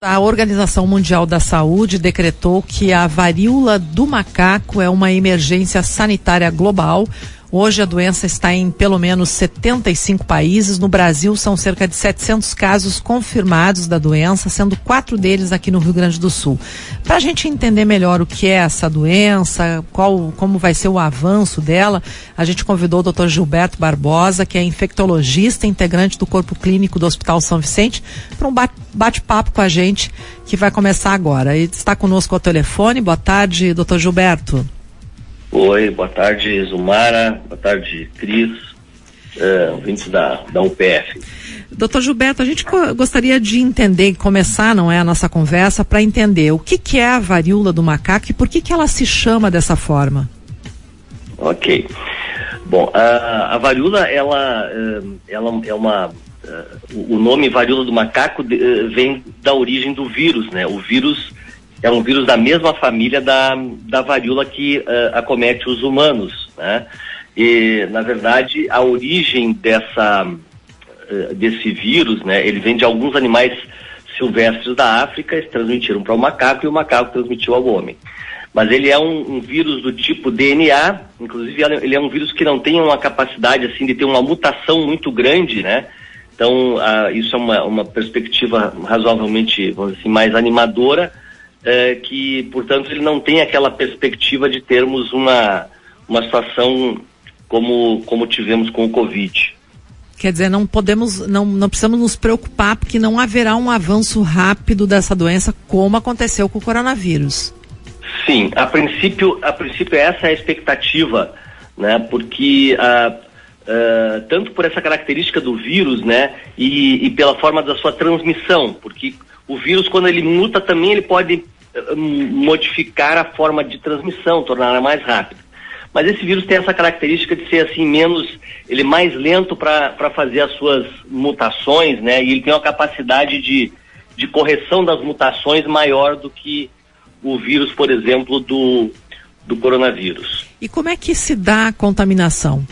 A Organização Mundial da Saúde decretou que a varíola do macaco é uma emergência sanitária global Hoje a doença está em pelo menos 75 países. No Brasil são cerca de 700 casos confirmados da doença, sendo quatro deles aqui no Rio Grande do Sul. Para a gente entender melhor o que é essa doença, qual, como vai ser o avanço dela, a gente convidou o Dr. Gilberto Barbosa, que é infectologista, integrante do corpo clínico do Hospital São Vicente, para um bate-papo com a gente que vai começar agora. E está conosco ao telefone. Boa tarde, Dr. Gilberto. Oi, boa tarde, Zumara, boa tarde, Cris, uh, ouvintes da, da UPF. Doutor Gilberto, a gente gostaria de entender, começar, não é, a nossa conversa, para entender o que, que é a varíola do macaco e por que, que ela se chama dessa forma. Ok. Bom, a, a varíola, ela, eh, ela é uma. Uh, o nome varíola do macaco vem da origem do vírus, né? O vírus é um vírus da mesma família da, da varíola que uh, acomete os humanos, né? E, na verdade, a origem dessa, uh, desse vírus, né? Ele vem de alguns animais silvestres da África, eles transmitiram para o macaco e o macaco transmitiu ao homem. Mas ele é um, um, vírus do tipo DNA, inclusive ele é um vírus que não tem uma capacidade assim de ter uma mutação muito grande, né? Então, uh, isso é uma, uma perspectiva razoavelmente, vamos dizer assim, mais animadora, é, que, portanto, ele não tem aquela perspectiva de termos uma, uma situação como, como tivemos com o Covid. Quer dizer, não podemos, não, não precisamos nos preocupar porque não haverá um avanço rápido dessa doença como aconteceu com o coronavírus. Sim, a princípio, a princípio essa é a expectativa, né? Porque uh, uh, tanto por essa característica do vírus, né? E, e pela forma da sua transmissão, porque o vírus, quando ele muta, também ele pode modificar a forma de transmissão, torná-la mais rápida. Mas esse vírus tem essa característica de ser assim menos, ele é mais lento para fazer as suas mutações, né? E ele tem uma capacidade de, de correção das mutações maior do que o vírus, por exemplo, do, do coronavírus. E como é que se dá a contaminação?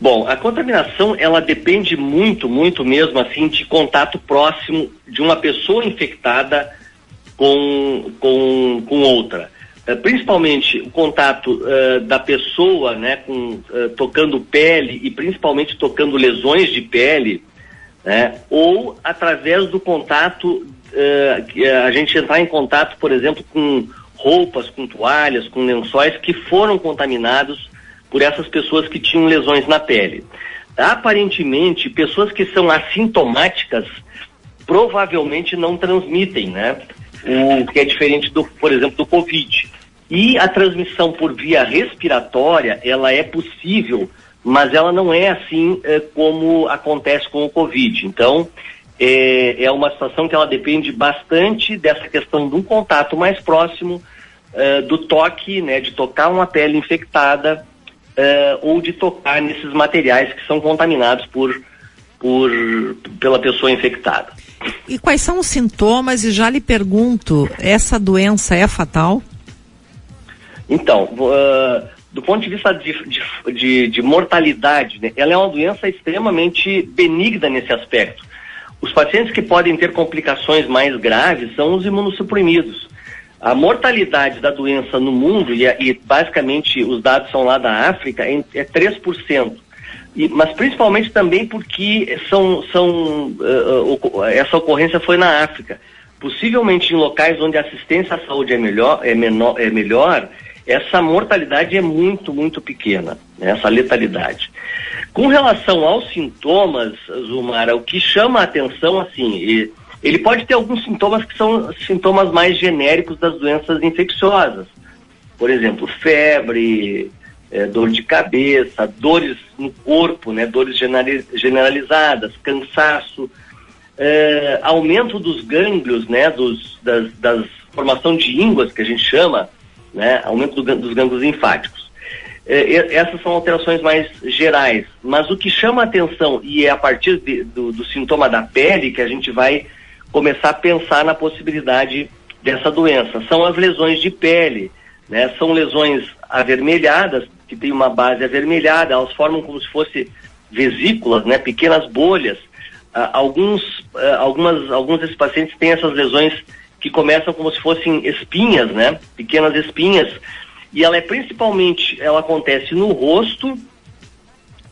Bom, a contaminação ela depende muito, muito mesmo assim de contato próximo de uma pessoa infectada com, com, com outra. Uh, principalmente o contato uh, da pessoa, né, com, uh, tocando pele e principalmente tocando lesões de pele, né, ou através do contato, a gente entrar em contato, por exemplo, com roupas, com toalhas, com lençóis que foram contaminados por essas pessoas que tinham lesões na pele. Aparentemente, pessoas que são assintomáticas provavelmente não transmitem, né? O que é diferente do, por exemplo, do Covid. E a transmissão por via respiratória, ela é possível, mas ela não é assim é, como acontece com o Covid. Então, é, é, uma situação que ela depende bastante dessa questão do contato mais próximo, é, do toque, né, de tocar uma pele infectada ou de tocar nesses materiais que são contaminados por, por, pela pessoa infectada. E quais são os sintomas? E já lhe pergunto, essa doença é fatal? Então, uh, do ponto de vista de, de, de, de mortalidade, né, ela é uma doença extremamente benigna nesse aspecto. Os pacientes que podem ter complicações mais graves são os imunossuprimidos. A mortalidade da doença no mundo, e, e basicamente os dados são lá da África, é, é 3%. E, mas principalmente também porque são, são, uh, essa ocorrência foi na África. Possivelmente em locais onde a assistência à saúde é melhor, é menor, é melhor essa mortalidade é muito, muito pequena, né, essa letalidade. Com relação aos sintomas, Zumara, o que chama a atenção, assim, ele pode ter alguns sintomas que são sintomas mais genéricos das doenças infecciosas. Por exemplo, febre, é, dor de cabeça, dores no corpo, né, dores generalizadas, cansaço, é, aumento dos gânglios, né, dos, das, das formação de ínguas que a gente chama, né, aumento do, dos gânglios linfáticos. É, essas são alterações mais gerais, mas o que chama a atenção e é a partir de, do, do sintoma da pele que a gente vai começar a pensar na possibilidade dessa doença. São as lesões de pele, né? São lesões avermelhadas, que tem uma base avermelhada, elas formam como se fosse vesículas, né? Pequenas bolhas. alguns, algumas, alguns desses pacientes têm essas lesões que começam como se fossem espinhas, né? Pequenas espinhas. E ela é principalmente, ela acontece no rosto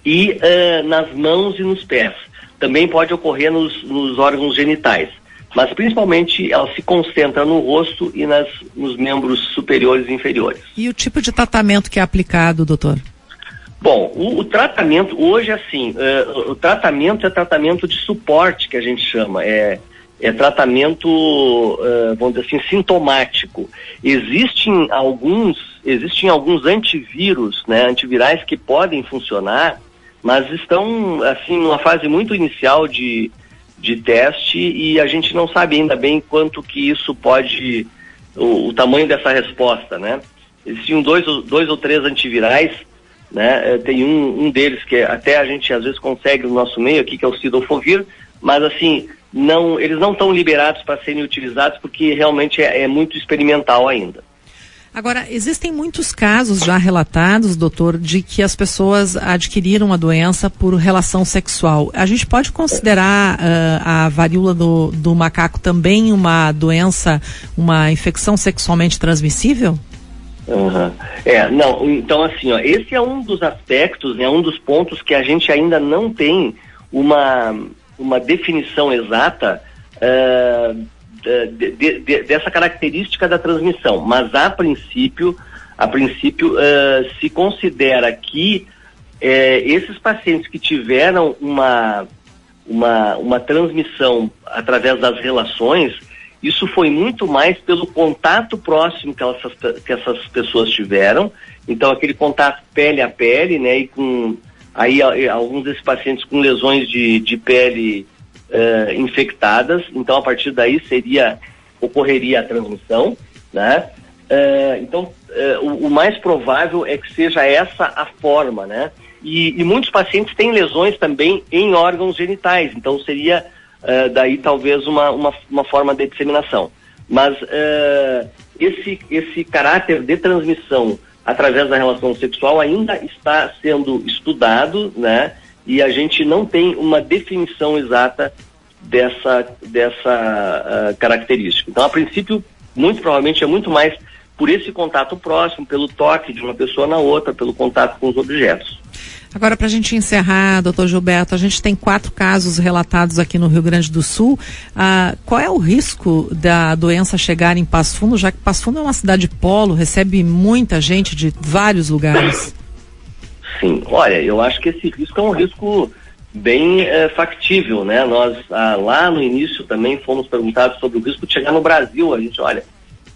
e uh, nas mãos e nos pés. Também pode ocorrer nos, nos, órgãos genitais. Mas principalmente ela se concentra no rosto e nas, nos membros superiores e inferiores. E o tipo de tratamento que é aplicado, doutor? Bom, o, o tratamento, hoje assim, uh, o tratamento é tratamento de suporte que a gente chama. É, é tratamento, uh, vamos dizer assim, sintomático. Existem alguns, existem alguns antivírus, né, antivirais que podem funcionar, mas estão, assim, numa fase muito inicial de, de teste e a gente não sabe ainda bem quanto que isso pode, o, o tamanho dessa resposta, né. Existem dois, dois ou três antivirais, né, eh, tem um, um deles que até a gente às vezes consegue no nosso meio aqui, que é o Sidofovir, mas assim, não, eles não estão liberados para serem utilizados porque realmente é, é muito experimental ainda. Agora, existem muitos casos já relatados, doutor, de que as pessoas adquiriram a doença por relação sexual. A gente pode considerar uh, a varíola do, do, macaco também uma doença, uma infecção sexualmente transmissível? Uhum. É, não, então assim, ó, esse é um dos aspectos, é né, um dos pontos que a gente ainda não tem uma, uma definição exata uh, de, de, de, dessa característica da transmissão, mas a princípio, a princípio uh, se considera que uh, esses pacientes que tiveram uma, uma, uma transmissão através das relações, isso foi muito mais pelo contato próximo que, elas, que essas pessoas tiveram, então aquele contato pele a pele, né, e com aí alguns desses pacientes com lesões de, de pele uh, infectadas, então a partir daí seria, ocorreria a transmissão, né? Uh, então, uh, o, o, mais provável é que seja essa a forma, né? E, e, muitos pacientes têm lesões também em órgãos genitais, então seria daí talvez uma, uma, uma, forma de disseminação. Mas esse, esse caráter de transmissão através da relação sexual ainda está sendo estudado, né? E a gente não tem uma definição exata dessa, dessa uh, característica. Então, a princípio, muito provavelmente é muito mais por esse contato próximo, pelo toque de uma pessoa na outra, pelo contato com os objetos. Agora, para a gente encerrar, doutor Gilberto, a gente tem quatro casos relatados aqui no Rio Grande do Sul. Ah, qual é o risco da doença chegar em Passo Fundo, já que Passo Fundo é uma cidade polo, recebe muita gente de vários lugares? Sim, olha, eu acho que esse risco é um risco bem é, factível, né? Nós ah, lá no início também fomos perguntados sobre o risco de chegar no Brasil. A gente, olha,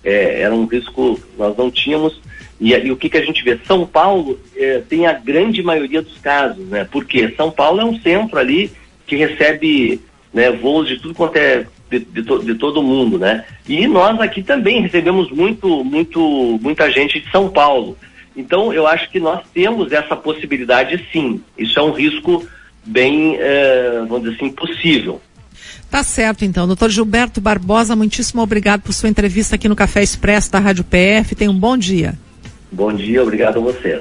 é, era um risco nós não tínhamos e, e, o que, que a gente vê? São Paulo eh, tem a grande maioria dos casos, né? Porque São Paulo é um centro ali que recebe né, voos de tudo quanto é de, de, to, de, todo mundo, né? E nós aqui também recebemos muito, muito, muita gente de São Paulo. Então eu acho que nós temos essa possibilidade sim. Isso é um risco bem, eh, vamos dizer assim, possível. Tá certo, então. Doutor Gilberto Barbosa, muitíssimo obrigado por sua entrevista aqui no Café Expresso da Rádio PF. Tenha um bom dia. Bom dia, obrigado a você.